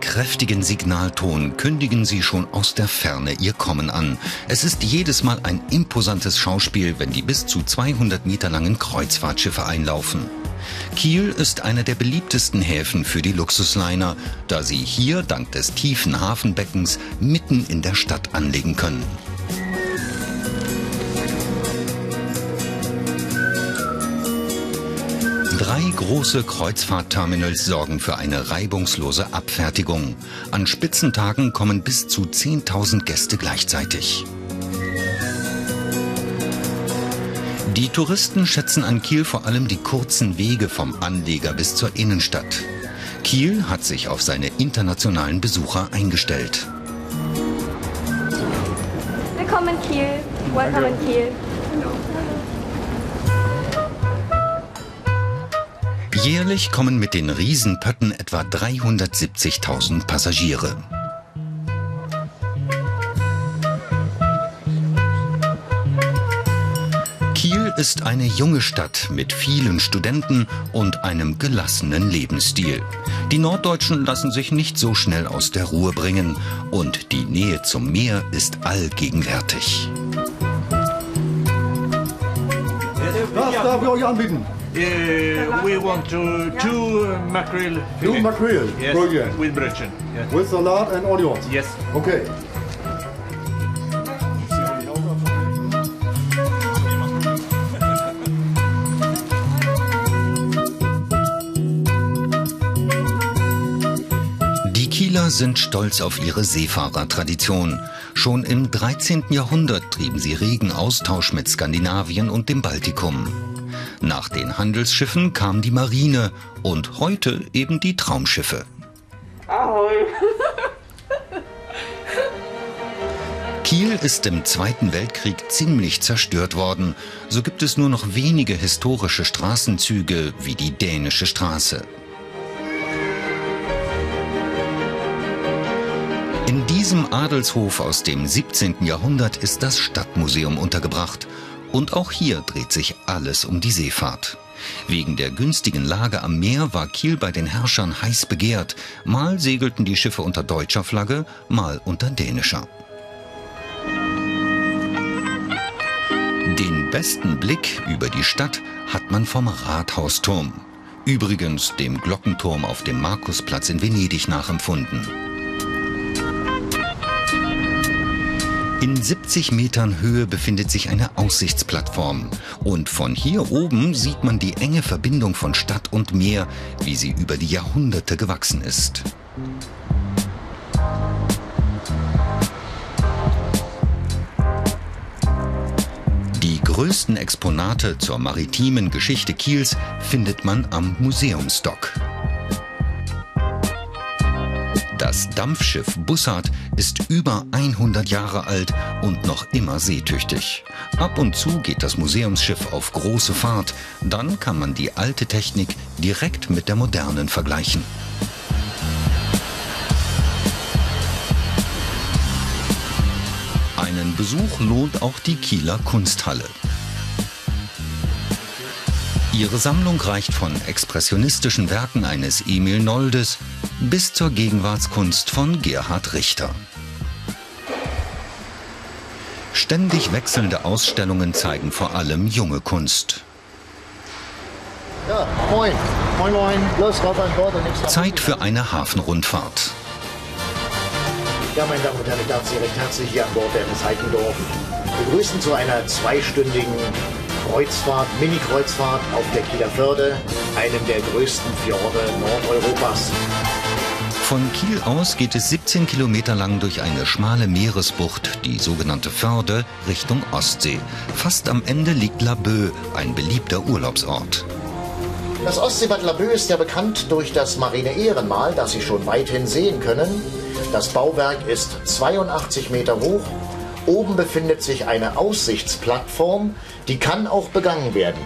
kräftigen Signalton kündigen sie schon aus der Ferne ihr Kommen an. Es ist jedes Mal ein imposantes Schauspiel, wenn die bis zu 200 Meter langen Kreuzfahrtschiffe einlaufen. Kiel ist einer der beliebtesten Häfen für die Luxusliner, da sie hier dank des tiefen Hafenbeckens mitten in der Stadt anlegen können. Drei große Kreuzfahrtterminals sorgen für eine reibungslose Abfertigung. An Spitzentagen kommen bis zu 10.000 Gäste gleichzeitig. Die Touristen schätzen an Kiel vor allem die kurzen Wege vom Anleger bis zur Innenstadt. Kiel hat sich auf seine internationalen Besucher eingestellt. Willkommen in Kiel. Welcome in Kiel. Jährlich kommen mit den Riesenpötten etwa 370.000 Passagiere. Kiel ist eine junge Stadt mit vielen Studenten und einem gelassenen Lebensstil. Die Norddeutschen lassen sich nicht so schnell aus der Ruhe bringen und die Nähe zum Meer ist allgegenwärtig. Was darf ich euch anbieten? Uh, we want to two uh, mackerel. Two mackerel, Yes, brilliant. with brötchen. Yes. With Salat and onions. yes. Okay. Die Kieler sind stolz auf ihre Seefahrertradition. Schon im 13. Jahrhundert trieben sie regen Austausch mit Skandinavien und dem Baltikum. Nach den Handelsschiffen kam die Marine und heute eben die Traumschiffe. Kiel ist im Zweiten Weltkrieg ziemlich zerstört worden. So gibt es nur noch wenige historische Straßenzüge wie die Dänische Straße. In diesem Adelshof aus dem 17. Jahrhundert ist das Stadtmuseum untergebracht. Und auch hier dreht sich alles um die Seefahrt. Wegen der günstigen Lage am Meer war Kiel bei den Herrschern heiß begehrt. Mal segelten die Schiffe unter deutscher Flagge, mal unter dänischer. Den besten Blick über die Stadt hat man vom Rathausturm. Übrigens dem Glockenturm auf dem Markusplatz in Venedig nachempfunden. In 70 Metern Höhe befindet sich eine Aussichtsplattform. Und von hier oben sieht man die enge Verbindung von Stadt und Meer, wie sie über die Jahrhunderte gewachsen ist. Die größten Exponate zur maritimen Geschichte Kiels findet man am Museumsdock. Das Dampfschiff Bussard ist über 100 Jahre alt und noch immer seetüchtig. Ab und zu geht das Museumsschiff auf große Fahrt, dann kann man die alte Technik direkt mit der modernen vergleichen. Einen Besuch lohnt auch die Kieler Kunsthalle. Ihre Sammlung reicht von expressionistischen Werken eines Emil Noldes bis zur Gegenwartskunst von Gerhard Richter. Ständig wechselnde Ausstellungen zeigen vor allem junge Kunst. Ja, moin. Moin, moin. Los, rauf an Bord und nichts Zeit für eine Hafenrundfahrt. Ja, meine Damen und Herren, ich darf Sie recht herzlich hier an Bord der MS Heikendorf begrüßen zu einer zweistündigen Kreuzfahrt, Mini-Kreuzfahrt auf der Kieler Förde, einem der größten Fjorde Nordeuropas. Von Kiel aus geht es 17 Kilometer lang durch eine schmale Meeresbucht, die sogenannte Förde, Richtung Ostsee. Fast am Ende liegt Laboe, ein beliebter Urlaubsort. Das Ostseebad Laboe ist ja bekannt durch das marine Ehrenmal, das Sie schon weithin sehen können. Das Bauwerk ist 82 Meter hoch. Oben befindet sich eine Aussichtsplattform, die kann auch begangen werden.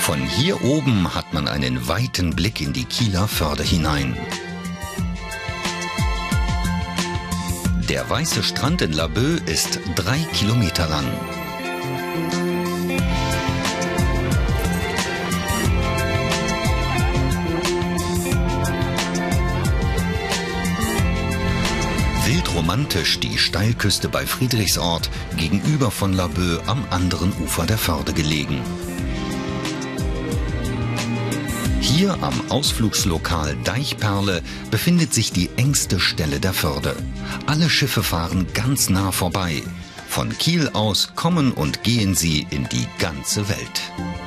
Von hier oben hat man einen weiten Blick in die Kieler Förde hinein. Der weiße Strand in Laboe ist drei Kilometer lang. Romantisch die Steilküste bei Friedrichsort gegenüber von Laboe am anderen Ufer der Förde gelegen. Hier am Ausflugslokal Deichperle befindet sich die engste Stelle der Förde. Alle Schiffe fahren ganz nah vorbei. Von Kiel aus kommen und gehen sie in die ganze Welt.